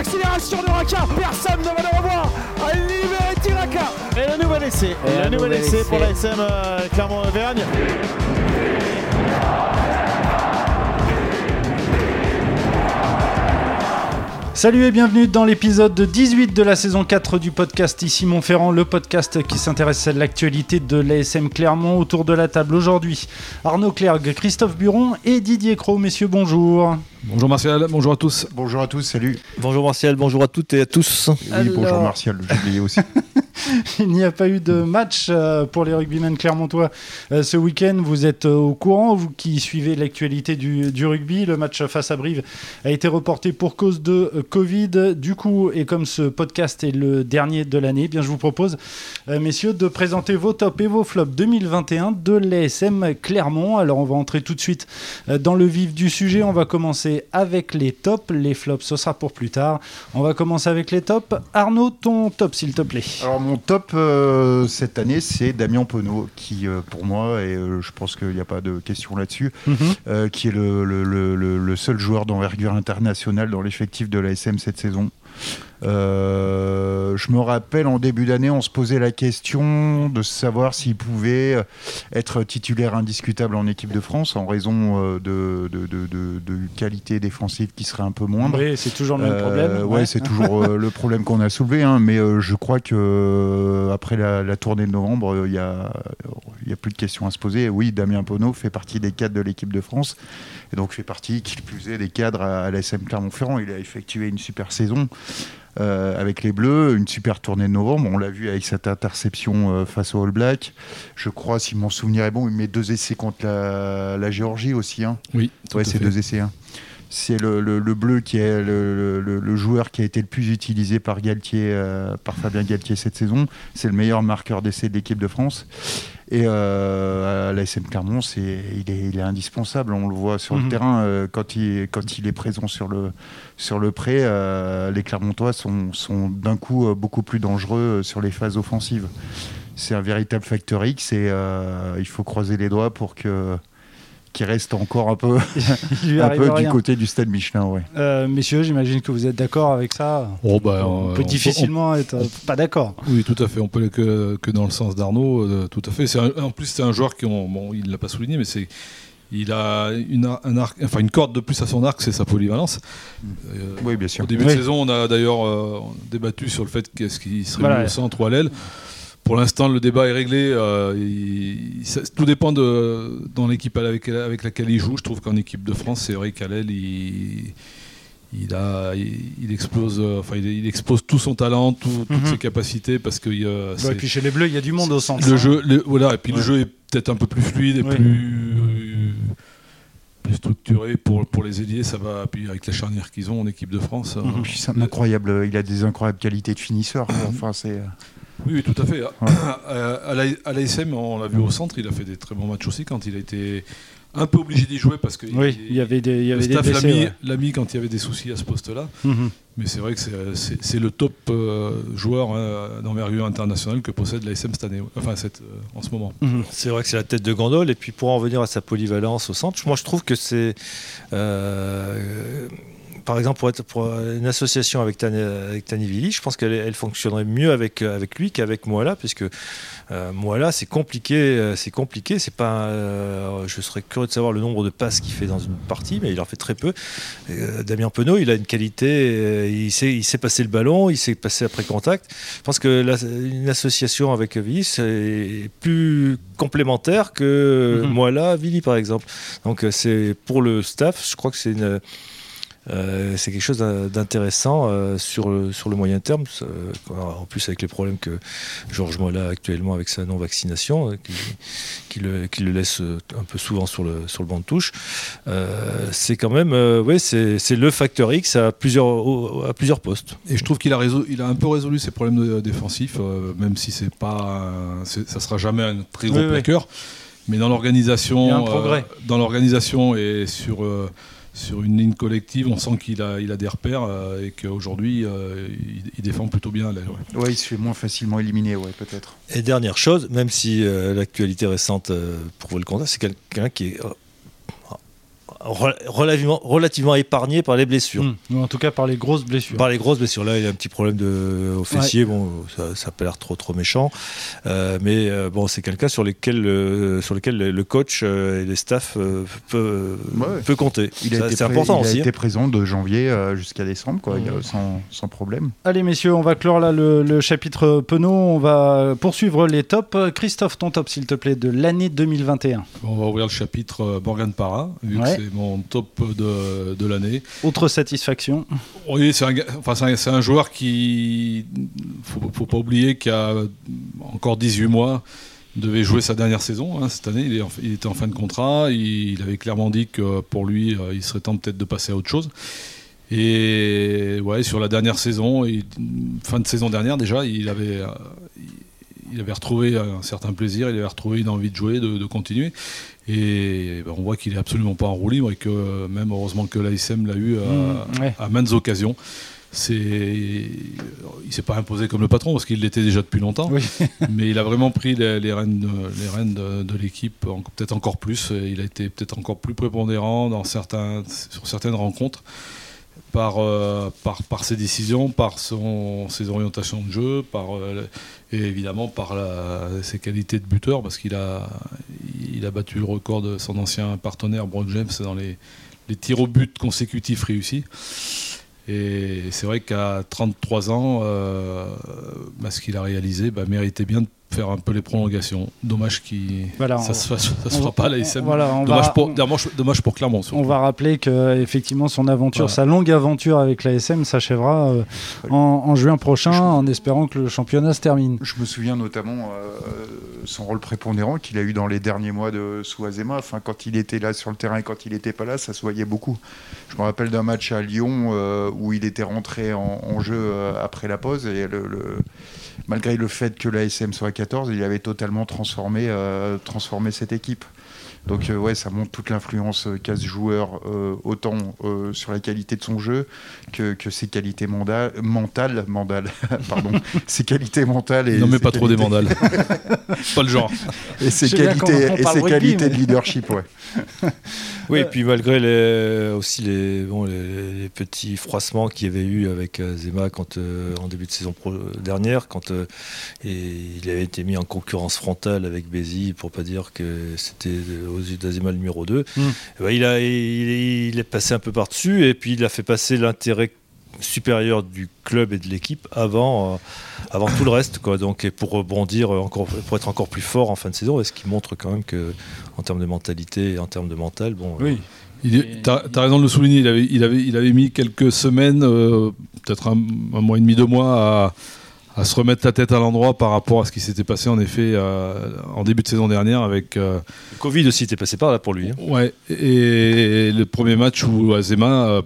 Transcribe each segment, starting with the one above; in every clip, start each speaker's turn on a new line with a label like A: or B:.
A: l'accélération de Raka. Personne ne va le revoir. À libérer Tiraka.
B: Et le nouvel essai.
C: Et
B: le
C: un
B: nouvel
C: nouvel
B: essai
C: essai.
B: pour la SM euh, Clermont-Auvergne.
D: Salut et bienvenue dans l'épisode 18 de la saison 4 du podcast Ici Montferrand, le podcast qui s'intéresse à l'actualité de l'ASM Clermont autour de la table aujourd'hui. Arnaud Clergue, Christophe Buron et Didier Cros, messieurs, bonjour.
E: Bonjour Martial, bonjour à tous.
F: Bonjour à tous, salut.
C: Bonjour Martial, bonjour à toutes et à tous.
F: Oui,
D: Alors-
F: bonjour Martial, j'ai oublié aussi.
D: Il n'y a pas eu de match euh, pour les rugbymen clermontois euh, ce week-end. Vous êtes euh, au courant, vous qui suivez l'actualité du, du rugby. Le match face à Brive a été reporté pour cause de Covid. Du coup, et comme ce podcast est le dernier de l'année, eh bien je vous propose, messieurs, de présenter vos tops et vos flops 2021 de l'ASM Clermont. Alors, on va entrer tout de suite dans le vif du sujet. On va commencer avec les tops. Les flops, ce sera pour plus tard. On va commencer avec les tops. Arnaud, ton top, s'il te plaît.
F: Alors mon top euh, cette année, c'est Damien Penaud, qui euh, pour moi, et euh, je pense qu'il n'y a pas de question là-dessus,
D: Mhm.
F: qui est le, le- le- le- le seul joueur d'envergure internationale dans l'effectif de l'ASM cette saison. Euh, je me rappelle en début d'année, on se posait la question de savoir s'il pouvait être titulaire indiscutable en équipe de France en raison euh, de, de- de- de- qualité défensive qui serait un peu moindre.
D: Oui, c'est toujours le même
F: Euh,
D: problème.
F: ouais, c'est toujours euh, le problème qu'on a soulevé, hein, mais euh, je crois que euh, après la, la tournée de novembre, euh, il y a, y a plus de questions à se poser. Oui, Damien Pono fait partie des cadres de l'équipe de France, et donc fait partie, qui plus est, des cadres à, à l'ASM Clermont-Ferrand. Il a effectué une super saison. Euh, avec les Bleus, une super tournée de novembre. On l'a vu avec cette interception euh, face aux All Blacks. Je crois, si mon souvenir est bon, il met deux essais contre la, la Géorgie aussi. hein.
E: Oui,
F: Ouais, c'est deux essais. hein. C'est le, le- le bleu qui est le, joueur qui a été le plus utilisé par Galtier, euh, par Fabien Galtier cette saison. C'est le meilleur marqueur d'essai de l'équipe de France. Et euh, à l'ASM Clermont, c'est, il, est, il est indispensable. On le voit sur
D: Mhm.
F: le terrain euh, quand, il, quand il est présent sur le, sur le pré. euh, les Clermontois sont, sont d'un coup beaucoup plus dangereux sur les phases offensives. C'est un véritable facteur X et il faut croiser les doigts pour que qu'il reste encore un peu un du côté du stade Michelin, ouais.
D: Euh, messieurs, j'imagine que vous êtes d'accord avec ça.
E: Oh, bah,
D: on
E: euh,
D: peut
E: on
D: difficilement être euh, pas d'accord.
E: oui, tout à fait. On peut aller que, que dans le sens d'Arnaud. euh, tout à fait. C'est un- en plus, c'est un joueur qui, on- bon, il l'a pas souligné, mais c'est il a une, un arc, enfin une corde de plus à son arc, c'est sa polyvalence. Euh,
F: Oui, bien sûr.
E: Au début
D: Oui.
E: de saison, on a d'ailleurs euh, débattu sur le fait qu'est-ce qu'il serait
D: Voilà.
E: mieux au centre ou à l'aile. Pour l'instant, le débat est réglé. euh, il- ça- tout dépend de dans l'équipe avec, avec laquelle il joue. Je trouve qu'en équipe de France, c'est vrai qu'à l'aile, il, il a, il, il explose, euh, enfin, il, il expose tout son talent, tout- toutes
D: Mhm.
E: ses capacités, parce que euh,
D: Ouais, et puis chez les Bleus, il y a du monde au centre.
E: le
D: hein.
E: jeu, le- voilà, et puis
D: Ouais.
E: le jeu est peut-être un peu plus fluide et plus, plus structuré pour, pour les ailiers. Ça va, puis avec la charnière qu'ils ont en équipe de France. euh,
D: Mhm.
F: C'est incroyable, il a des incroyables qualités de finisseur. Enfin, c'est euh,
E: Oui, oui, tout à fait. À, la- à l'ASM, on l'a vu au centre, il a fait des très bons matchs aussi quand il a été un peu obligé d'y jouer parce que
D: Oui, il y avait des, il y avait
E: staff l'a mis,
D: ouais.
E: l'a mis quand il y avait des soucis à ce poste-là.
D: Mhm.
E: Mais c'est vrai que c'est- c'est c'est le top euh, joueur hein, d'envergure internationale que possède l'ASM cette année, enfin cette, euh, en ce moment.
D: Mhm.
C: C'est vrai que c'est la tête de gondole. Et puis pour en revenir à sa polyvalence au centre, moi je trouve que c'est. euh, par exemple, pour, être, pour une association avec, Tani- avec Tanivili, je pense qu'elle elle fonctionnerait mieux avec, avec lui qu'avec Moala, puisque euh, Moala, c'est compliqué. euh, C'est compliqué. C'est pas. euh, je serais curieux de savoir le nombre de passes qu'il fait dans une partie, mais il en fait très peu. Euh, Damien Penaud, il a une qualité. euh, il, sait, il sait passer le ballon, il sait passer après contact. Je pense que la- une association avec Villy, c'est plus complémentaire que
D: Mhm.
C: Moala, Villy par exemple. Donc euh, c'est pour le staff, je crois que c'est une. Euh, c'est quelque chose d'in- d'intéressant euh, sur, le, sur le moyen terme. En plus, avec les problèmes que Georges Mola a actuellement avec sa non-vaccination, euh, qui, qui le, qui le laisse un peu souvent sur le, sur le banc de touche, euh, c'est quand même euh, ouais, c'est c'est le facteur X à plusieurs, au- à plusieurs postes.
E: Et je trouve qu'il a, résolu- il a un peu résolu ses problèmes de- défensifs, euh, même si c'est pas, ça sera jamais un très gros
D: Oui, oui.
E: plaqueur. Mais dans l'organisation,
D: Il y a un progrès.
E: euh, dans l'organisation et sur euh, sur une ligne collective, on sent qu'il a, il a des repères euh, et qu'aujourd'hui, euh, il, il défend plutôt bien à l'aile. ouais.
F: Ouais, il se fait moins facilement éliminer, ouais, peut-être.
C: Et dernière chose, même si euh, l'actualité récente euh, prouve le contraire, c'est quelqu'un qui est euh, relativement, relativement épargné par les blessures.
D: Mmh. Ou en tout cas par les grosses blessures.
C: Par les grosses blessures. Là, il y a un petit problème de, au fessier. Bon, ça n'a pas l'air trop, trop méchant. Euh, mais euh, bon, c'est quelqu'un sur, lequel, euh, sur lequel le coach et les staffs peut, peut compter. C'est important
F: il
C: aussi.
F: Il a été présent de janvier jusqu'à décembre, quoi, mmh. sans, sans, problème.
D: Allez, messieurs, on va clore là le, le chapitre Penaud. On va poursuivre les tops. Christophe, ton top, s'il te plaît, de l'année 2021.
E: On va ouvrir le chapitre Morgan Parra, vu que c'est mon top de, de l'année.
D: Autre satisfaction
E: Oui, c'est un, enfin, un, un, joueur qui. Faut, faut pas oublier qu'il a encore 18 mois devait jouer sa dernière saison hein, cette année. Il, il, était en fin de contrat. Il, il, avait clairement dit que pour lui, euh, il serait temps peut-être de passer à autre chose. Et ouais, sur la dernière saison, fin de saison dernière déjà, il avait, euh, il avait retrouvé un certain plaisir, il avait retrouvé une envie de jouer, de, de continuer. Et ben, on voit qu'il est absolument pas en roue libre et que même heureusement que l'ASM l'a eu à, mmh, à, maintes occasions. C'est, il s'est pas imposé comme le patron parce qu'il l'était déjà depuis longtemps, oui. mais il a vraiment pris les, les rênes, les rênes de, de l'équipe, peut-être encore plus. Il a été peut-être encore plus prépondérant dans certains, sur certaines rencontres par, euh, par, par, ses décisions, par son, ses orientations de jeu, par, euh, et évidemment par la, ses qualités de buteur, parce qu'il a, il a battu le record de son ancien partenaire Brock James dans les, les tirs au but consécutifs réussis. Et c'est vrai qu'à 33 ans, euh, bah, ce qu'il a réalisé bah, méritait bien de faire un peu les prolongations. Dommage que voilà, ça ne se, fera pas à l'ASM. Voilà, dommage, va, pour, dommage, dommage, pour Clermont.
D: On va rappeler que effectivement son aventure, voilà. sa longue aventure avec l'ASM s'achèvera euh, en, en, juin prochain, je, en espérant que le championnat se termine.
F: Je me souviens notamment euh, son rôle prépondérant qu'il a eu dans les derniers mois de sous Azema. Enfin, quand il était là sur le terrain et quand il n'était pas là, ça se voyait beaucoup. Je me rappelle d'un match à Lyon euh, où il était rentré en, en jeu euh, après la pause et le, le malgré le fait que l'ASM soit à 14, il avait totalement transformé, euh, transformé cette équipe. Donc euh, ouais, ça montre toute l'influence euh, qu'a ce joueur, euh, autant euh, sur la qualité de son jeu que, que ses qualités mentales, mentales, mandales, pardon, ses qualités mentales et
E: non mais pas
F: qualités...
E: trop des mandales, pas le genre.
F: Et ses qualités, et ses qualités mais... de leadership, ouais.
C: Oui, et puis malgré les, aussi les, bon, les, les petits froissements qu'il y avait eu avec Zema quand, euh, en début de saison pro dernière, quand euh, il avait été mis en concurrence frontale avec Bézi, pour pas dire que c'était aux yeux d'Azema numéro 2, mmh. ben, il, a, il, il, est passé un peu par-dessus et puis il a fait passer l'intérêt supérieur du club et de l'équipe avant, euh, avant tout le reste. Quoi. Donc, et pour rebondir, encore, pour être encore plus fort en fin de saison, est-ce qu'il montre quand même que, en termes de mentalité et en termes de mental, bon.
E: Oui. Tu as, as, raison de le souligner, il avait, il avait, il avait mis quelques semaines, euh, peut-être un, un, mois et demi, deux mois, à, à se remettre la tête à l'endroit par rapport à ce qui s'était passé en effet euh, en début de saison dernière avec euh...
C: le Covid aussi était passé par là pour lui. Hein.
E: Ouais et le premier match où Azema euh,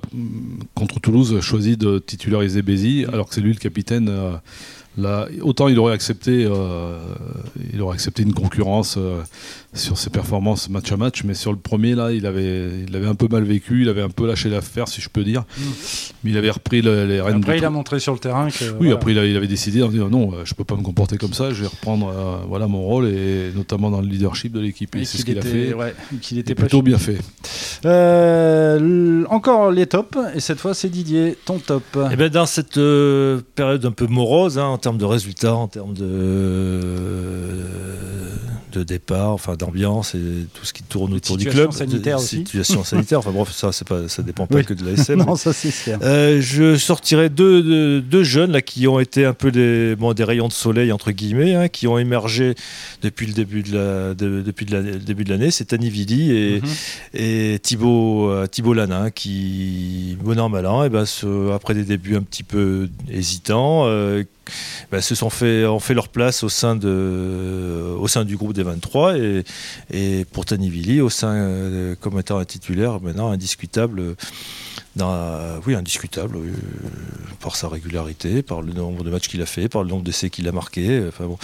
E: contre Toulouse choisit de titulariser Bézi alors que c'est lui le capitaine. Là, autant il aurait accepté, euh, il aurait accepté une concurrence euh, sur ses performances match à match, mais sur le premier là, il avait, il avait un peu mal vécu, il avait un peu lâché l'affaire, si je peux dire. Mmh. Mais il avait repris le, les rênes.
D: Après, il a montré sur le terrain que.
E: Oui, voilà. après il, a, il, avait décidé en disant non, je peux pas me comporter comme ça, je vais reprendre euh, voilà mon rôle et notamment dans le leadership de l'équipe. Et, c'est ce qu'il a fait.
D: Ouais, qu'il était
E: plutôt bien fait.
D: Euh, encore les tops et cette fois c'est Didier, ton top.
C: Et eh ben dans cette euh, période un peu morose. Hein, termes de résultats, en termes de, de départ, enfin d'ambiance et tout ce qui tourne autour du club.
D: Sanitaire aussi.
C: Situation sanitaire. Enfin bref, ça, c'est pas, ça dépend pas oui. que de l'ASM.
D: non, ça c'est sûr.
C: Euh, je sortirai deux, deux, deux, jeunes là qui ont été un peu des, bon, des rayons de soleil entre guillemets, hein, qui ont émergé depuis le début de la, de, depuis de la, le début de l'année. C'est Tani Vidi et, mm -hmm. et Thibaut, euh, Thibaut Lanin qui, bon an mal an, et ben, ce, après des débuts un petit peu hésitants. Euh, ben, se sont fait, ont fait leur place au sein, de, au sein du groupe des 23 et, et pour Tanivili au sein euh, comme étant un titulaire maintenant indiscutable euh, oui, indiscutable euh, par sa régularité, par le nombre de matchs qu'il a fait, par le nombre d'essais qu'il a marqué. Enfin bon,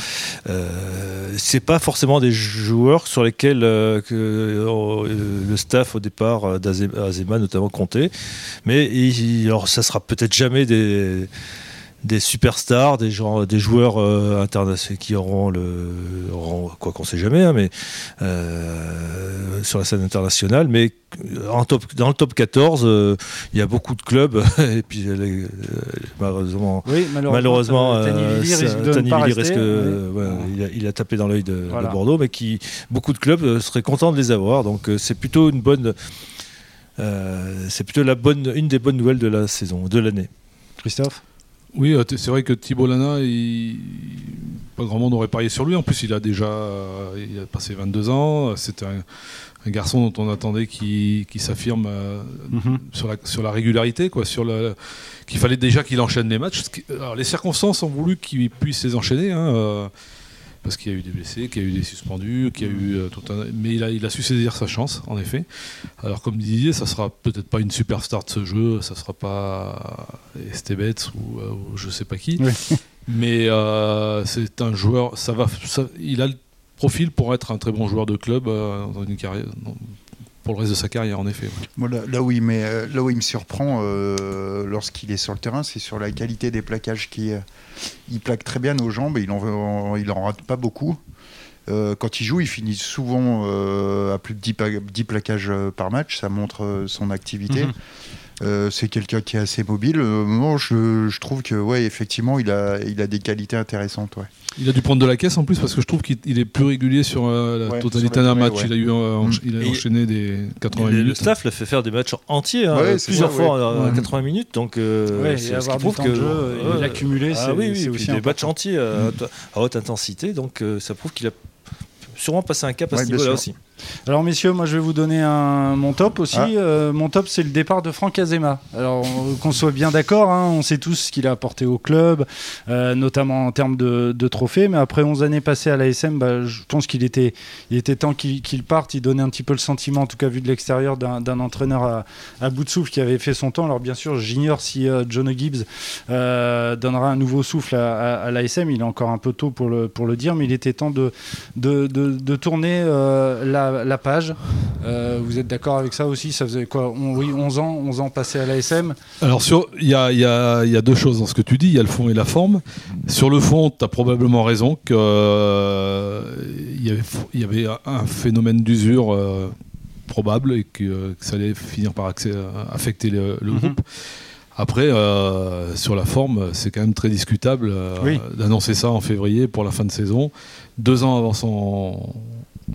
C: euh, c'est pas forcément des joueurs sur lesquels que, le staff au départ d'Azema notamment comptait, mais il, alors ça sera peut-être jamais des des superstars, des, gens, des joueurs euh, internationaux qui auront le. auront- quoi qu'on sait jamais, hein, mais euh, sur la scène internationale. Mais en top, dans le top 14, euh, il y a beaucoup de clubs. et puis, euh, malheureusement.
D: Oui, malheureusement,
C: euh,
D: ne
C: euh, il, a, tapé dans l'œil de, de. Bordeaux, mais qui beaucoup de clubs euh, seraient contents de les avoir. Donc euh, c'est plutôt une bonne, euh, c'est plutôt la bonne, une des bonnes nouvelles de la saison, de l'année.
D: Christophe?
E: Oui, euh, c'est vrai que Thibault Lana, il- pas grand monde aurait parié sur lui. En plus, il a déjà il a passé 22 ans. C'est un, un garçon dont on attendait qu'il s'affirme euh,
D: Mhm.
E: sur, la, sur la régularité, quoi, sur la- qu'il fallait déjà qu'il enchaîne les matchs. Alors, les circonstances ont voulu qu'il puisse les enchaîner. hein, euh, parce qu'il y a eu des blessés, qu'il y a eu des suspendus, qu'il y a eu euh, tout un... Mais il a, il a su saisir sa chance, en effet. Alors, comme disiez, ça sera peut-être pas une superstar de ce jeu, ça sera pas Estebets ou, euh, ou je sais pas qui.
D: Oui.
E: Mais euh, c'est un joueur, ça va, ça- il a le profil pour être un très bon joueur de club euh, dans une carrière, pour le reste de sa carrière, en effet.
F: Moi, là, là où il, met- euh, là où il me surprend euh, lorsqu'il est sur le terrain, c'est sur la qualité des plaquages. Qui, euh, il plaque très bien nos jambes, et il en, il en rate pas beaucoup. Euh, quand il joue, il finit souvent euh, à plus de 10, pa- 10 plaquages par match. Ça montre euh, son activité.
D: Mhm.
F: Euh, c'est quelqu'un qui est assez mobile. Euh, moi, je, je trouve que, ouais, effectivement, il a, il a des qualités intéressantes. Ouais.
E: Il a dû prendre de la caisse en plus parce que je trouve qu'il il est plus régulier sur euh, la
F: Ouais,
E: totalité d'un match.
F: ouais.
E: Il a, eu, euh,
F: Mm.
E: il a
C: Et-
E: enchaîné des 80
C: Et le
E: minutes.
C: staff l'a fait faire des matchs entiers, hein, plusieurs
F: ça,
C: fois
F: ouais.
C: à
E: Ouais.
C: 80 minutes. Donc, euh, c'est- ce qui prouve que
D: jeu
C: Ah oui, oui, et
D: aussi
C: puis des matchs entiers à, haute- à haute intensité. Donc, euh, ça prouve qu'il a sûrement passé un cap à
F: Ouais,
C: ce niveau-là
F: sûr.
C: aussi.
D: Alors messieurs, moi je vais vous donner un, mon top aussi.
F: Ah.
D: Euh, mon top c'est le départ de Franck Azema. Alors on- qu'on soit bien d'accord, hein, on sait tous ce qu'il a apporté au club, euh, notamment en termes de, de trophées. Mais après 11 années passées à l'ASM, bah, je pense qu'il était, il était temps qu'il parte. Il donnait un petit peu le sentiment, en tout cas vu de l'extérieur, d'un entraîneur à, à bout de souffle qui avait fait son temps. Alors bien sûr, j'ignore si euh, John Gibbs donnera un nouveau souffle à, à- à l'ASM. Il est encore un peu tôt pour le, pour le dire, mais il était temps de, de, de- tourner euh, la, la page. Euh, vous êtes d'accord avec ça aussi? Ça faisait quoi? On- Oui, 11 ans, 11 ans passés à l'ASM.
E: Alors, il y a, il y a- il y a deux choses dans ce que tu dis il y a le fond et la forme. Sur le fond, tu as probablement raison qu'il y avait, il y avait un phénomène d'usure euh, probable et que, euh, que ça allait finir par affecter le, le
D: Mhm.
E: groupe. Après, euh, sur la forme, c'est quand même très discutable euh,
D: Oui.
E: d'annoncer ça en février pour la fin de saison, deux ans avant son,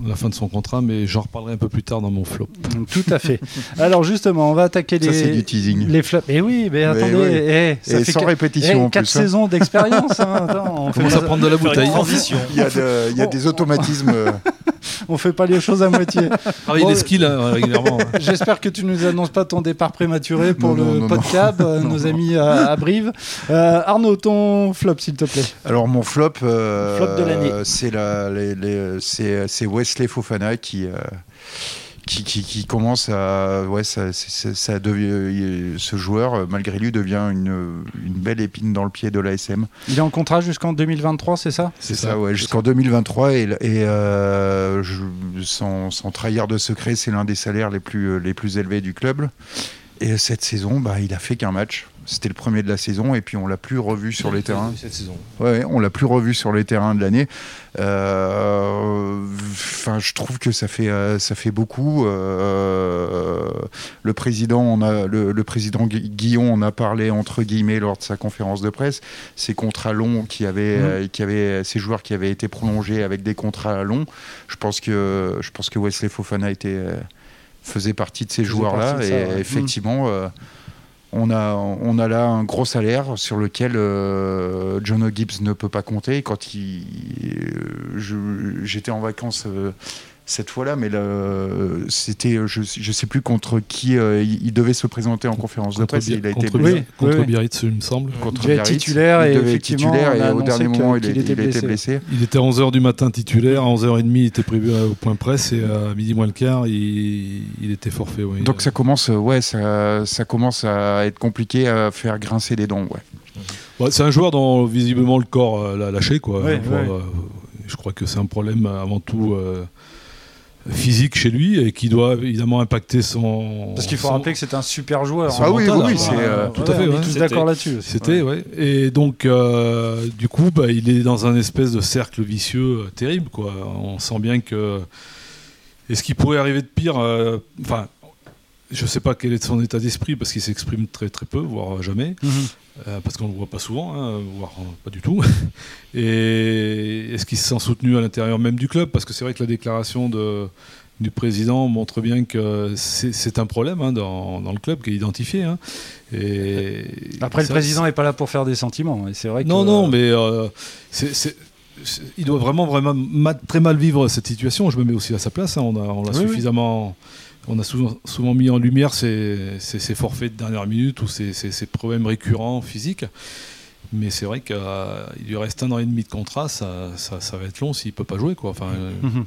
E: la fin de son contrat, mais j'en reparlerai un peu plus tard dans mon flop.
D: Tout à fait. Alors justement, on va attaquer
F: Ça, c'est
D: les,
F: du teasing.
D: les flops. Et oui, mais attendez,
F: oui.
D: eh, ça
F: Et
D: fait
F: sans répétition
D: eh,
F: en
D: quatre
F: plus. hein.
D: saisons d'expérience. hein. Attends, on
E: Commence à prendre de la bouteille.
C: transition.
F: Il y a, de- il y a des automatismes. Euh,
D: on fait pas les choses à moitié.
E: Travailler
D: Bon,
E: régulièrement.
D: J'espère que tu nous annonces pas ton départ prématuré pour
F: Non,
D: le
F: non, non, non.
D: podcast, euh,
F: Non,
D: nos
F: non.
D: amis à, à Brive. Euh, Arnaud, ton flop, s'il te plaît.
F: Alors mon flop, euh,
D: Flop de l'année.
F: c'est la, les- les- c'est c'est Wesley Fofana qui, euh, qui, qui, qui commence à, ouais, ça, c'est- ça devient, ce joueur euh, malgré lui devient une, une belle épine dans le pied de l'ASM.
D: Il est en contrat jusqu'en 2023, c'est ça?
F: C'est ça, ouais, jusqu'en 2023 et, et euh, je- sans, sans trahir de secret, c'est l'un des salaires les plus, les plus élevés du club. Et cette saison, bah, il a fait qu'un match. C'était le premier de la saison et puis on l'a plus revu sur les terrains.
C: Cette saison.
F: Ouais, on l'a plus revu sur les terrains de l'année. Euh, Enfin, je trouve que ça fait euh, ça fait beaucoup. Euh, le président, on a le, le président Gu- Guillon, on a parlé entre guillemets lors de sa conférence de presse. Ces contrats longs qui avaient euh, qui avaient ces joueurs qui avaient été prolongés avec des contrats longs. Je pense que je pense que Wesley Fofana était faisait partie de ces joueurs-là et
D: ouais.
F: effectivement. euh, on a, on a là un gros salaire sur lequel euh, John Gibbs ne peut pas compter. Quand euh, j'étais en vacances cette fois-là, mais c'était, je, je sais plus contre qui euh, il, il devait se présenter en conférence de presse. et
E: Bi-
F: il a été
E: contre,
F: blessé.
D: Oui,
E: contre. Biarritz, il me semble.
F: Contre
D: Il devait être
F: Biarritz.
D: titulaire et
F: il devait être
D: effectivement,
F: titulaire et au dernier moment, il, est-
D: était
F: il a été
D: blessé.
E: Il était à 11h du matin titulaire, à 11h30 il était prévu euh, au point presse et à midi moins le quart il, il était forfait. oui.
F: Donc ça commence, euh, ouais, ça, ça commence à être compliqué à faire grincer des dents. Ouais.
E: C'est un joueur dont visiblement le corps euh, l'a lâché. Quoi.
D: Ouais,
E: Pour,
D: ouais.
E: euh, je crois que c'est un problème euh, avant tout euh, physique chez lui et qui doit évidemment impacter son.
D: Parce qu'il faut
E: son-
D: rappeler que c'est un super joueur.
E: son
F: Ah oui,
E: mental,
F: oui,
E: hein.
F: c'est, euh,
E: tout à fait,
D: On est tous d'accord là-dessus.
E: C'était, ouais. Et donc, euh, du coup, bah, il est dans un espèce de cercle vicieux euh, terrible, quoi. On sent bien que. Et ce qui pourrait arriver de pire, euh, enfin, je sais pas quel est son état d'esprit parce qu'il s'exprime très très peu, voire jamais,
D: Mhm.
E: euh, parce qu'on le voit pas souvent, hein, voire euh, pas du tout. Et est-ce qu'il se sent soutenu à l'intérieur même du club? Parce que c'est vrai que la déclaration de, du président montre bien que c'est un problème hein, dans, dans le club qui est identifié. hein. Et
D: Après, le président n'est pas là pour faire des sentiments. Et c'est vrai que.
E: non, non, mais euh, c'est- il doit vraiment, vraiment très mal vivre cette situation. Je me mets aussi à sa place. hein. On a, on l'a
D: Oui, oui.
E: On a souvent, souvent mis en lumière ces, ces- ces forfaits de dernière minute ou ces, ces- ces problèmes récurrents physiques. Mais c'est vrai qu'il lui reste un an et demi de contrat, ça, ça, ça va être long s'il peut pas jouer. Quoi. Enfin, euh,
D: Mhm.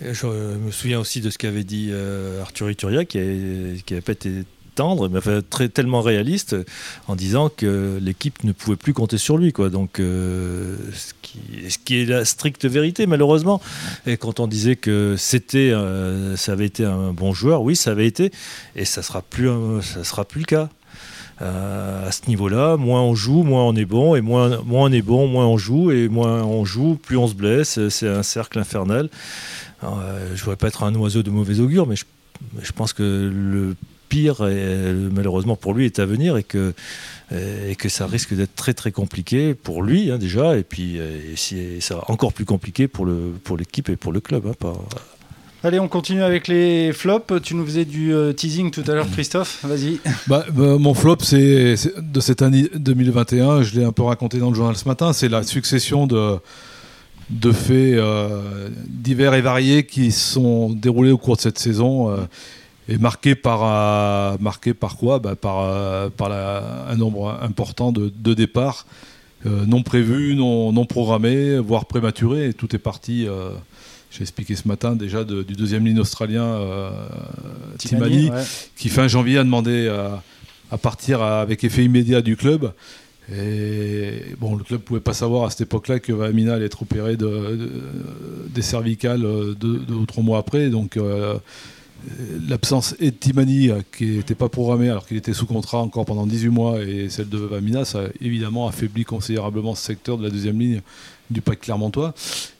C: Je me souviens aussi de ce qu'avait dit euh, Arthur Ituria, qui n'avait pas été tendre, mais enfin, très, tellement réaliste, en disant que l'équipe ne pouvait plus compter sur lui. Quoi. Donc, euh, ce, qui, ce qui est la stricte vérité, malheureusement. Et quand on disait que c'était, euh, ça avait été un bon joueur, oui, ça avait été, et ça sera plus, sera plus le cas. Euh, à ce niveau-là, moins on joue, moins on est bon, et moins, moins on est bon, moins on joue, et moins on joue, plus on se blesse. C'est un cercle infernal. Euh, je ne voudrais pas être un oiseau de mauvais augure, mais je pense que le pire, est- malheureusement pour lui, est à venir et que, et que ça risque d'être très très compliqué pour lui hein, déjà, et puis euh, et si- ça encore plus compliqué pour le pour l'équipe et pour le club. hein, pas-
D: Allez, on continue avec les flops. Tu nous faisais du euh, teasing tout à l'heure, Christophe. Vas-y.
E: Bah, bah, mon flop, c'est c'est de cette année 2021. Je l'ai un peu raconté dans le journal ce matin. C'est la succession de de faits euh, divers et variés qui sont déroulés au cours de cette saison euh, et marqués par euh, marqués par quoi? Bah, Par euh, par la- un nombre important de, de départs euh, non prévus, non non programmés, voire prématurés. Et tout est parti. j'ai expliqué ce matin déjà de- du deuxième ligne australien euh, Timani,
D: ouais.
E: qui fin janvier a demandé à, à partir à- avec effet immédiat du club. Et bon, le club pouvait pas savoir à cette époque-là que Amina allait être opéré de, de- des cervicales deux, deux ou trois mois après. Donc euh, l'absence et de Timani, euh, qui n'était pas programmé alors qu'il était sous contrat encore pendant 18 mois, et celle de Amina, ça a évidemment affaibli considérablement ce secteur de la deuxième ligne du pack clermontois.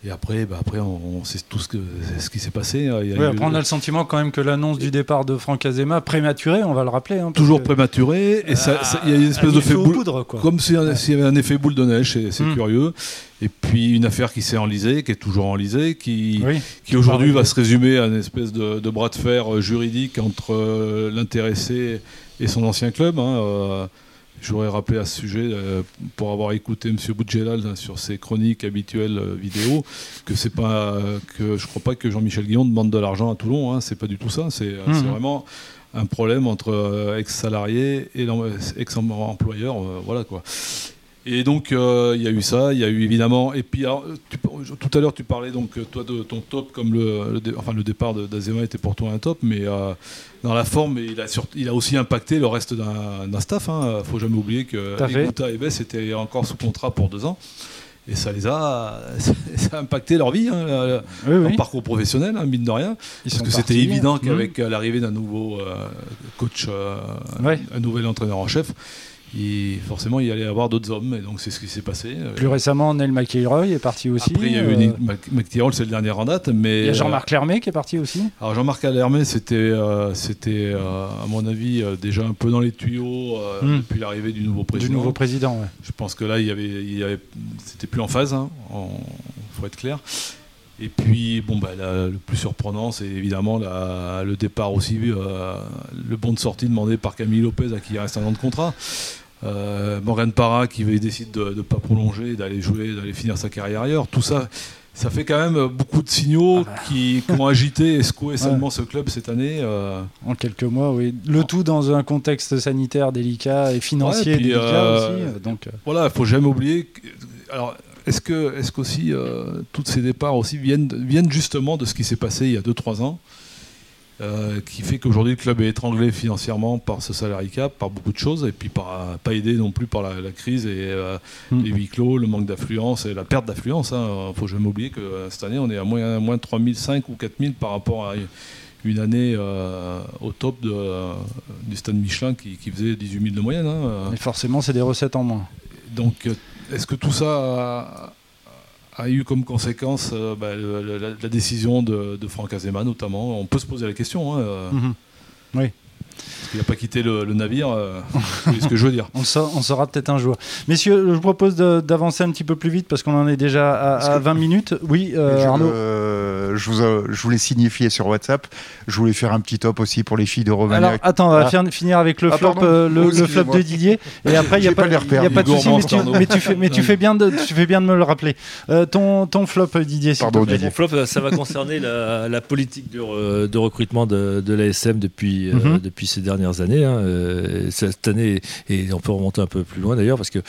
E: Et après, bah, après on, on sait tout ce, que, ce qui s'est passé. Il y a
D: Ouais,
E: eu-
D: après, on a le sentiment quand même que l'annonce du départ de Franck Azema, prématuré, on va le rappeler. hein,
E: toujours
D: que-
E: prématuré, et ça- ça- il y a une espèce de fait boule.
D: poudres, quoi.
E: Comme s'il s'il y avait un effet boule de neige, c'est c'est
D: Mm.
E: curieux. Et puis une affaire qui s'est enlisée, qui est toujours enlisée, qui,
D: Oui.
E: qui aujourd'hui va se résumer à une espèce de, de bras de fer juridique entre euh, l'intéressé et son ancien club. hein, euh, je voudrais rappeler à ce sujet, euh, pour avoir écouté M. Boudjelal hein, sur ses chroniques habituelles euh, vidéo, que c'est pas euh, que je crois pas que Jean-Michel Guillon demande de l'argent à Toulon. Hein, c'est pas du tout ça. C'est
D: Mhm.
E: vraiment un problème entre ex-salariés et l'em- ex-employeur. euh, voilà quoi. Et donc euh, il y a eu ça, il y a eu évidemment. Et puis alors, tu- tout à l'heure tu parlais donc euh, toi de ton top comme le, le dé- enfin le départ d'Azema était pour toi un top, mais euh, dans la forme il a, sur- il a aussi impacté le reste d'un staff. Hein. Faut jamais oublier que. Iguta et Bess étaient encore sous contrat pour deux ans. Et ça les a, ça a impacté leur vie, hein, leur
D: Oui, oui.
E: parcours professionnel, hein, mine de rien.
D: Ils
E: Parce que c'était évident
D: Mmh.
E: qu'avec euh, l'arrivée d'un nouveau euh, coach,
D: Ouais.
E: un nouvel entraîneur en chef, il- forcément il allait y avoir d'autres hommes. Et donc c'est ce qui s'est passé. Euh,
D: Plus récemment, Neil McIlroy est parti aussi.
E: Après, il y a eu
D: euh,
E: Nick Mac- McTyrol, c'est le dernier en date. Mais,
D: il y a
E: euh,
D: Jean-Marc Lermé qui est parti aussi.
E: alors Jean-Marc Alermé, c'était, euh, c'était euh, à mon avis, euh, déjà un peu dans les tuyaux euh,
D: Mm.
E: depuis l'arrivée du nouveau
D: Du
E: président.
D: nouveau président, ouais.
E: Je pense que là, il y avait, il y avait, c'était plus en phase, hein, en- faut être clair. Et puis, bon, bah, la- le plus surprenant, c'est évidemment la- le départ aussi, euh, le bon de sortie demandé par Camille Lopez, à qui il reste un an de contrat. Euh, Morgan Parra qui décide de ne pas prolonger, d'aller jouer, d'aller finir sa carrière ailleurs. Tout ça, ça fait quand même beaucoup de signaux
D: Ah bah.
E: qui, qui ont agité et secoué salement ce club cette année. euh.
D: En quelques mois, oui. Le tout dans un contexte sanitaire délicat et financier
E: Ouais, puis,
D: délicat
E: euh,
D: aussi. Donc,
E: Voilà, il faut jamais oublier. que- alors, est-ce que, est-ce qu'aussi euh, tous ces départs aussi viennent, viennent justement de ce qui s'est passé il y a 2-3 ans euh, qui fait qu'aujourd'hui le club est étranglé financièrement par ce salary cap, par beaucoup de choses, et puis par, pas aidé non plus par la, crise et euh,
D: Mm.
E: les huis clos, le manque d'affluence et la perte d'affluence. Il ne faut jamais oublier que cette année on est à moins, moins 3005 ou 4000 par rapport à une année euh, au top de, euh, du stade Michelin qui, qui faisait 18 000 de moyenne. hein.
D: Et forcément, c'est des recettes en moins.
E: Donc, est-ce que tout ça a, eu comme conséquence euh, bah, la, décision de, Franck Azema notamment? On peut se poser la question. Hein, euh,
D: Mhm.
E: Parce qu'il n'a pas quitté le, le navire. euh, c'est ce que je veux dire.
D: On, le sa- on saura peut-être un jour. Messieurs, je vous propose d'avancer un petit peu plus vite parce qu'on en est déjà à, à
F: que-
D: 20 minutes. Oui, euh,
F: je,
D: Arnaud.
F: euh, je, vous, euh, je voulais signifier sur WhatsApp. Je voulais faire un petit top aussi pour les filles de Romagnac.
D: Alors, attends, on va
F: Ah.
D: faire- finir avec le
F: Ah,
D: flop, euh, le,
F: Oh,
D: le flop de Didier. Et après, il n'y a pas,
F: repères,
D: y a pas de souci, mais, tu,
E: Arnaud.
D: mais tu fais, mais tu fais bien de, tu fais bien de me le rappeler. Euh, ton, ton flop, Didier,
F: Pardon. Didier.
C: Mon flop, ça va concerner la, la politique de, re- de recrutement de, de l'ASM depuis,
D: Mhm.
C: depuis ces dernières années. hein. Euh, Cette année, et on peut remonter un peu plus loin d'ailleurs, parce que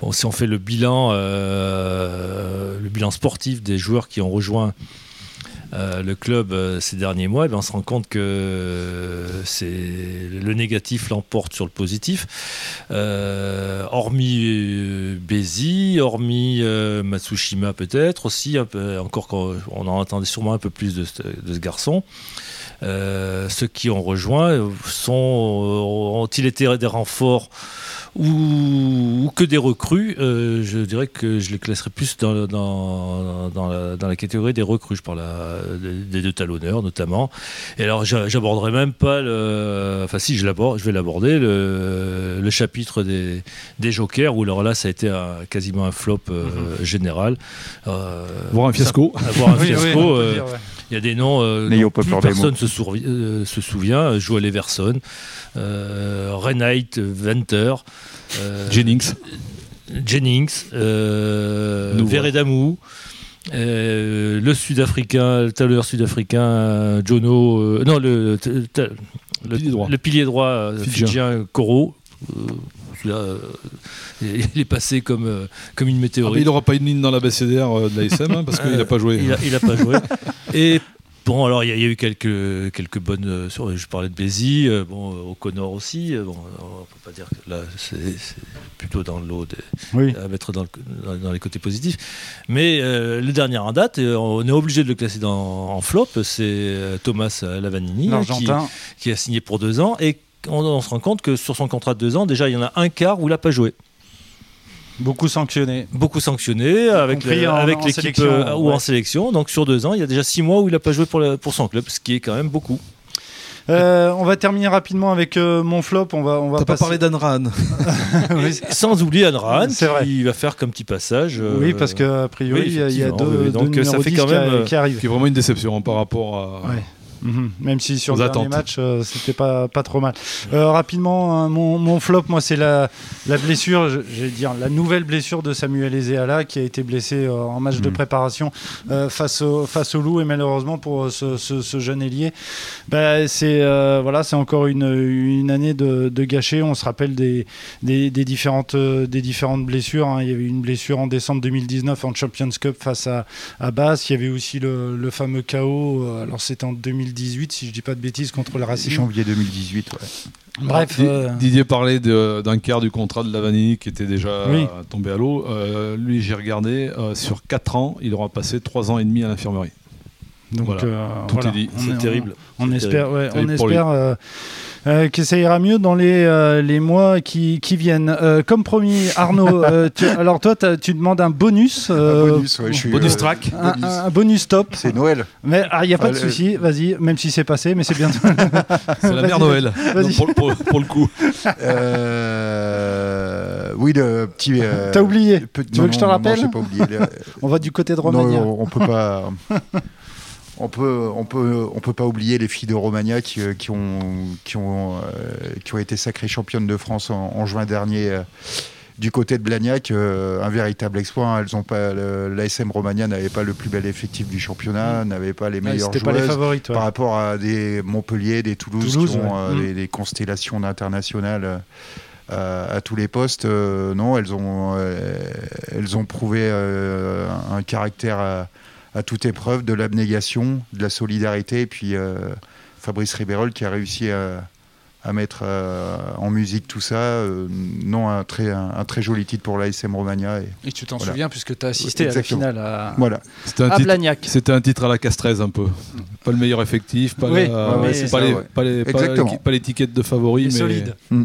C: bon, si on fait le bilan, euh, le bilan sportif des joueurs qui ont rejoint euh, le club ces derniers mois, eh bien, on se rend compte que le négatif l'emporte sur le positif. Hormis Bézi, hormis Matsushima peut-être aussi, encore on en attendait sûrement un peu plus de ce garçon. Euh, ceux qui ont rejoint euh, sont, euh, ont-ils été des renforts ou, ou que des recrues? Euh, Je dirais que je les classerais plus dans, dans, dans, la, dans la catégorie des recrues. Je parle à- des, deux talonneurs notamment. Et alors j'a- j'aborderai même pas le. Enfin si, je, l'aborde, je vais l'aborder le, le chapitre des, des jokers où alors là ça a été un- quasiment un flop euh, général. Euh,
E: Voir un fiasco.
C: ça- avoir un
D: Oui, oui,
C: fiasco. euh,
D: dire, ouais.
C: Il y a des noms euh, dont
F: pas
C: plus personne se, euh, se souvient. Joel Everson, euh, Reinhardt Venter, euh,
E: Jennings.
C: Jennings, euh, Veredamou, euh, le Sud-Africain, le talonneur sud-africain euh, Jono, euh, non le, le,
E: Pilier droit.
C: le pilier droit euh,
E: Fidjien.
C: fidjien Koro. Euh, euh, il est passé comme, euh, comme une
E: Ah,
C: météorite.
E: il n'aura pas une ligne dans la BCDR euh, de l'ASM hein, parce qu'il n'a pas joué.
C: Il a, il a pas joué. Et bon, alors il y, a- il y a eu quelques, quelques bonnes. euh, sur- je parlais de Bézi, euh, bon, euh, O'Connor aussi. euh, bon, on peut pas dire que là, c'est plutôt dans le lot des-
D: Oui.
C: à mettre dans, le- dans- dans les côtés positifs. Mais euh, le dernier en date, on est obligé de le classer dans, en flop, c'est Thomas Lavanini, hein, qui, qui a signé pour deux ans. Et on, on se rend compte que sur son contrat de deux ans, déjà, il y en a un quart où il n'a pas joué.
D: Beaucoup sanctionné.
C: Beaucoup sanctionné avec,
D: compris
C: le-
D: en-
C: avec l'équipe euh, ou
D: ouais.
C: en sélection. Donc sur deux ans, il y a déjà six mois où il n'a pas joué pour, pour son club, ce qui est quand même beaucoup.
D: Euh, on va terminer rapidement avec euh, mon flop. On va, on va
E: pas parlé d'Anran.
D: Oui,
C: Sans oublier Anran,
D: C'est vrai.
C: qui va faire comme petit passage. euh,
D: Oui, parce qu'a priori,
C: oui,
D: il y a- y deux.
C: Donc,
D: deux
C: ça fait
D: 10
C: quand
D: qui,
C: même,
D: qui arrivent.
E: qui est vraiment une déception hein, par rapport à.
D: Ouais. Mhm. Même si sur
E: Aux
D: le dernier match, euh, c'était pas, pas trop mal. Euh, rapidement, hein, mon, mon flop, moi, c'est la, la blessure, vais dire la nouvelle blessure de Samuel Ezeala qui a été blessé euh, en match de
F: Mhm.
D: préparation face, au, face au loup. Et malheureusement, pour ce, ce- ce jeune ailier, bah, c'est voilà, c'est encore une, une année de, de gâché. On se rappelle des, des, des différentes, des différentes blessures. hein. Il y avait une blessure en décembre 2019 en Champions Cup face à, à Basse. Il y avait aussi le, le fameux KO. alors c'était en 2018, si je dis pas de bêtises, contre le Racing.
F: Janvier 2018, ouais.
D: Bref,
E: Di-
D: euh,
E: Didier parlait de- d'un quart du contrat de Lavanini qui était déjà
D: Oui.
E: tombé à l'eau. Euh, lui, j'ai regardé, euh, sur 4 ans, il aura passé 3 ans et demi à l'infirmerie.
D: donc
E: voilà.
D: euh,
E: Tout
D: voilà.
E: est dit.
C: C'est
D: est-
C: terrible.
D: On,
C: C'est
D: espère, ouais, on espère euh, que ça ira mieux dans les, euh, les mois qui, qui viennent. Euh, comme promis, Arnaud, euh, tu- alors toi, tu demandes un bonus.
F: Un bonus, ouais, je suis,
E: bonus
F: euh,
E: track.
D: un,
F: bonus.
D: un- un bonus top.
F: C'est Noël.
D: Mais il n'y a pas
F: Ah,
D: de
F: le-
D: souci, vas-y, même si c'est passé, mais c'est bientôt.
E: C'est la mère Noël. Non, pour, pour- pour le coup.
F: Euh, oui, le petit. euh,
D: T'as oublié
F: petit-
D: Tu veux que je te rappelle
F: Non, pas oublié.
D: On va du côté de
F: non,
D: Romagna.
F: on peut pas. On peut, on peut, on peut pas oublier les filles de Romagna qui, euh, qui ont, qui ont, euh, qui ont été sacrées championnes de France en, en juin dernier. euh, du côté de Blagnac, euh, un véritable exploit. hein. Elles ont pas, l'ASM Romagna n'avait pas le plus bel effectif du championnat, n'avait pas les
D: Ouais,
F: meilleures
D: C'était pas les
F: joueuses
D: favorites. ouais.
F: par rapport à des Montpellier, des Toulouse,
D: Toulouse,
F: qui ont
D: ouais. Mm.
F: constellations d'internationales euh, à tous les postes. Euh, non, elles ont, euh, elles ont prouvé un caractère à, toute épreuve, de l'abnégation, de la solidarité, et puis euh, Fabrice Ribeyrol qui a réussi à, à mettre euh, en musique tout ça. Euh, non, un très, un, un très joli titre pour l'ASM Romagna. Et,
D: Et tu t'en
F: Voilà.
D: souviens puisque tu as assisté
F: Exactement.
D: à la finale à,
F: voilà.
E: C'était un,
D: à Blagnac.
E: c'était un titre à la Castrez un peu. Pas le meilleur effectif, pas,
D: Oui,
E: la-
D: ouais,
E: pas
F: ça,
E: les,
F: ouais.
E: pas les- pas l'étiquette de favori, mais
D: solide.
F: Mm.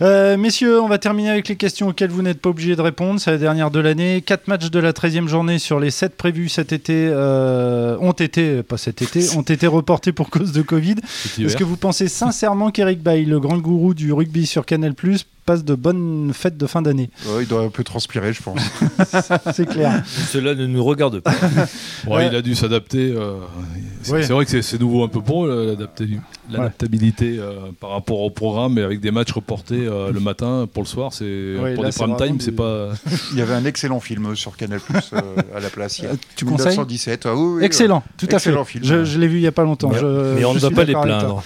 D: Euh, messieurs, on va terminer avec les questions auxquelles vous n'êtes pas obligés de répondre. C'est la dernière de l'année. Quatre matchs de la 13e journée sur les 7 prévus cet été euh, ont été, pas cet été, ont été reportés pour cause de Covid. Est-ce que vous pensez sincèrement qu'Eric Le grand gourou du rugby sur Canal+, passe de bonnes fêtes de fin d'année
F: Ouais, il doit un peu transpirer, je pense.
D: C'est clair.
C: Cela ne nous regarde pas.
E: Ouais,
D: Ouais.
E: Il a dû s'adapter. euh, c'est vrai que c'est- nouveau un peu pour l'adapta- l'adaptabilité euh, par rapport au programme, mais avec des matchs reportés euh, le matin pour le soir, c'est
D: Ouais,
E: pour
D: là,
E: des prime time, c'est pas.
F: Il y avait un excellent film sur Canal Plus à la place hier.
D: Euh, tu conseilles?
F: 1917. Ah, oui, oui,
D: Excellent, tout à fait.
F: Excellent film.
D: Je, je l'ai vu il y a pas longtemps.
C: Mais,
D: Je-
C: mais on ne doit pas les plaindre.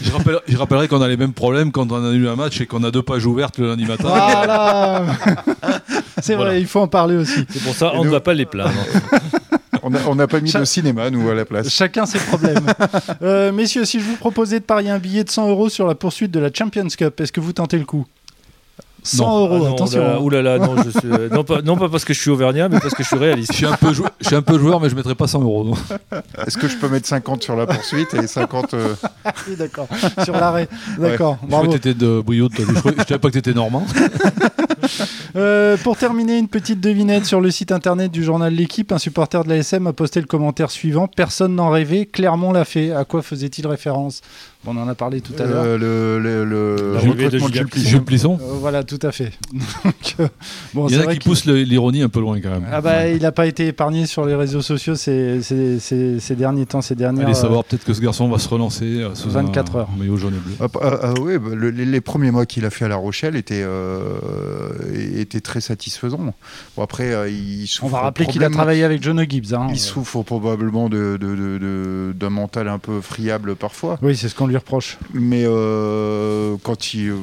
E: Je rappellerai qu'on a les mêmes problèmes quand on a eu un match et qu'on a deux pages ouvertes le lundi matin.
D: Voilà C'est
E: Voilà.
D: vrai, il faut en parler aussi.
C: C'est pour ça
F: Et
C: on ne
F: nous-
C: va pas les plaindre.
F: On n'a on n'a pas mis
D: Ça-
F: de cinéma, nous, à la place.
D: Chacun ses problèmes. Euh, messieurs, si je vous proposais de parier un billet de 100 euros sur la poursuite de la Champions Cup, est-ce que vous tentez le coup? 100
E: Non.
D: euros,
C: Ah non,
D: attention.
C: là,
D: hein.
C: oulala, non, je suis, euh, non, pas, non pas parce que je suis auvergnat, mais parce que je suis réaliste.
E: Je suis un peu, jou- je suis un peu joueur, mais je mettrai pas 100 euros.
F: Est-ce que je peux mettre 50 sur la poursuite et 50. euh,
D: Oui, d'accord. Sur l'arrêt. D'accord.
E: Je
D: Bravo.
E: que t'étais de toi. Je, je savais pas que t'étais normand.
D: Euh, pour terminer, une petite devinette sur le site internet du journal L'équipe. Un supporter de l'ASM a posté le commentaire suivant Personne n'en rêvait, Clermont l'a fait. À quoi faisait-il référence? On en a parlé tout à l'heure.
F: euh, le, le, le recrutement de Jules Plisson.
D: Euh, voilà, tout à fait. Donc, euh, bon,
E: Il y en a qui poussent le- l'ironie un peu loin quand même.
D: Ah bah, il n'a pas été épargné sur les réseaux sociaux ces, ces- ces- ces derniers temps, ces dernières.
E: Allez savoir, peut-être que ce garçon va se relancer euh, sous
D: 24
E: un
D: heures.
E: maillot jaune et bleu.
F: Ah, ah, ah oui, bah, le- les, les premiers mois qu'il a fait à La Rochelle étaient, euh, étaient très satisfaisants. Bon, après, euh, il
D: On va rappeler qu'il a travaillé avec John Gibbs. hein.
F: Il souffre probablement de- de- de- de- d'un mental un peu friable parfois.
D: Oui, c'est ce qu'on lui reproche.
F: Mais euh, quand il, euh,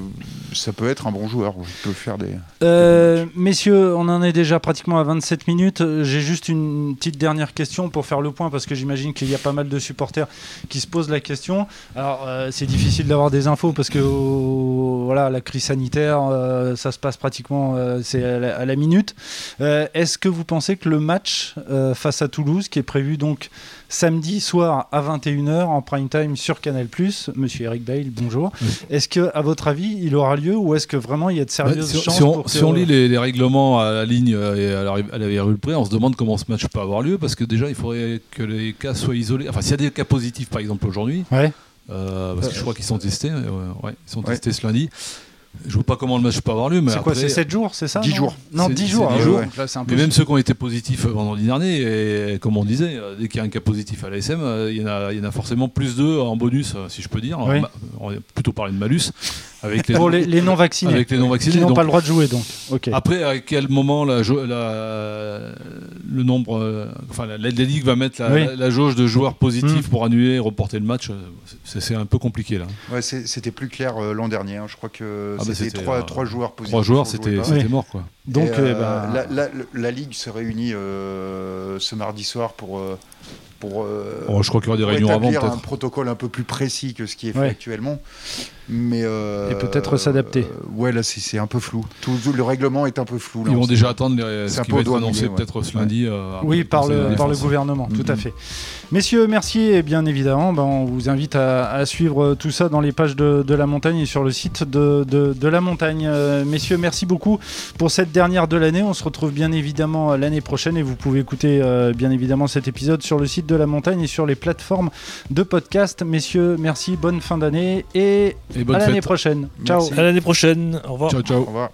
F: ça peut être un bon joueur. Il peut faire des.
D: Euh, messieurs, on en est déjà pratiquement à 27 minutes. J'ai juste une petite dernière question pour faire le point parce que j'imagine qu'il y a pas mal de supporters qui se posent la question. Alors, euh, c'est difficile d'avoir des infos parce que oh, voilà, la crise sanitaire, euh, ça se passe pratiquement euh, c'est à, la, à la minute. Euh, Est-ce que vous pensez que le match euh, face à Toulouse, qui est prévu donc samedi soir à 21h en prime time sur Canal+, Monsieur Eric Bale, bonjour.
E: Oui.
D: Est-ce que, à votre avis, il aura lieu ou est-ce que vraiment il y a de
E: Ouais,
D: sérieuses
E: si,
D: chances
E: si on,
D: pour que-
E: si on lit les, les règlements à la ligne euh, et à la, à la près, on se demande comment ce match peut avoir lieu parce que déjà il faudrait que les cas soient isolés. Enfin, s'il y a des cas positifs par exemple aujourd'hui,
D: Ouais.
E: euh, parce que je crois qu'ils sont testés, euh, ouais, ils sont
F: Ouais.
E: testés ce lundi. Je vois pas comment le match peut avoir lieu, mais
D: C'est quoi, c'est 7 jours, c'est ça
F: 10
D: non
F: jours.
D: Non,
E: C'est-
D: 10
E: c'est
D: jours.
E: 10
D: ah
F: jours.
D: ouais. Là, c'est un peu
E: Mais même ceux qui ont été positifs vendredi dernier, et comme on disait, euh, dès qu'il y a un cas positif à l'ASM, euh, il y, en a- il y en a forcément plus d'eux en bonus, euh, si je peux dire.
D: Oui.
E: Ma- On va plutôt parler de malus. Avec les,
D: Pour les, les non vaccinés.
E: avec les non vaccinés.
D: Qui n'ont pas le droit de jouer, donc.
E: Après, à quel moment la, la- le nombre, euh, enfin la, la Ligue va mettre la,
D: Oui.
E: la- la jauge de joueurs positifs
D: Mm.
E: pour annuler, reporter le match, euh, c'est un peu compliqué là.
F: Ouais, c'était plus clair euh, l'an dernier. hein. Je crois que
E: Ah bah,
F: c'était trois,
E: euh,
F: trois joueurs positifs.
E: Trois joueurs,
F: on
E: c'était mort quoi.
D: Donc, euh,
F: euh,
D: bah,
F: la, la- la Ligue se réunit euh, ce mardi soir pour. pour
E: Oh, je crois qu'il y aura des réunions avant
F: établir un
E: peut-être.
F: protocole un peu plus précis que ce qui est fait
D: Ouais.
F: actuellement. Mais euh,
D: Et peut-être s'adapter.
F: ouais, là, c'est c'est un peu flou. Tout, le règlement est un peu flou. là,
E: Ils vont déjà attendre les,
F: C'est
E: ce
F: un
E: qui
F: peu
E: va
F: au
E: être
F: doigt
E: annoncé
F: ouais.
E: peut-être ce lundi. euh,
D: Oui, par le, par le gouvernement, tout à
E: Mhm.
D: fait. Messieurs, merci et bien évidemment, ben, on vous invite à, à suivre tout ça dans les pages de, de la montagne et sur le site de, de- de la montagne. Euh, messieurs, merci beaucoup pour cette dernière de l'année. On se retrouve bien évidemment l'année prochaine et vous pouvez écouter euh, bien évidemment cet épisode sur le site de la montagne et sur les plateformes de podcast. Messieurs, merci, bonne fin d'année et
E: Et
D: à
E: bonne
D: l'année prochaine. Ciao.
F: Merci.
C: À l'année prochaine. Au revoir.
E: Ciao, ciao.
F: Au revoir.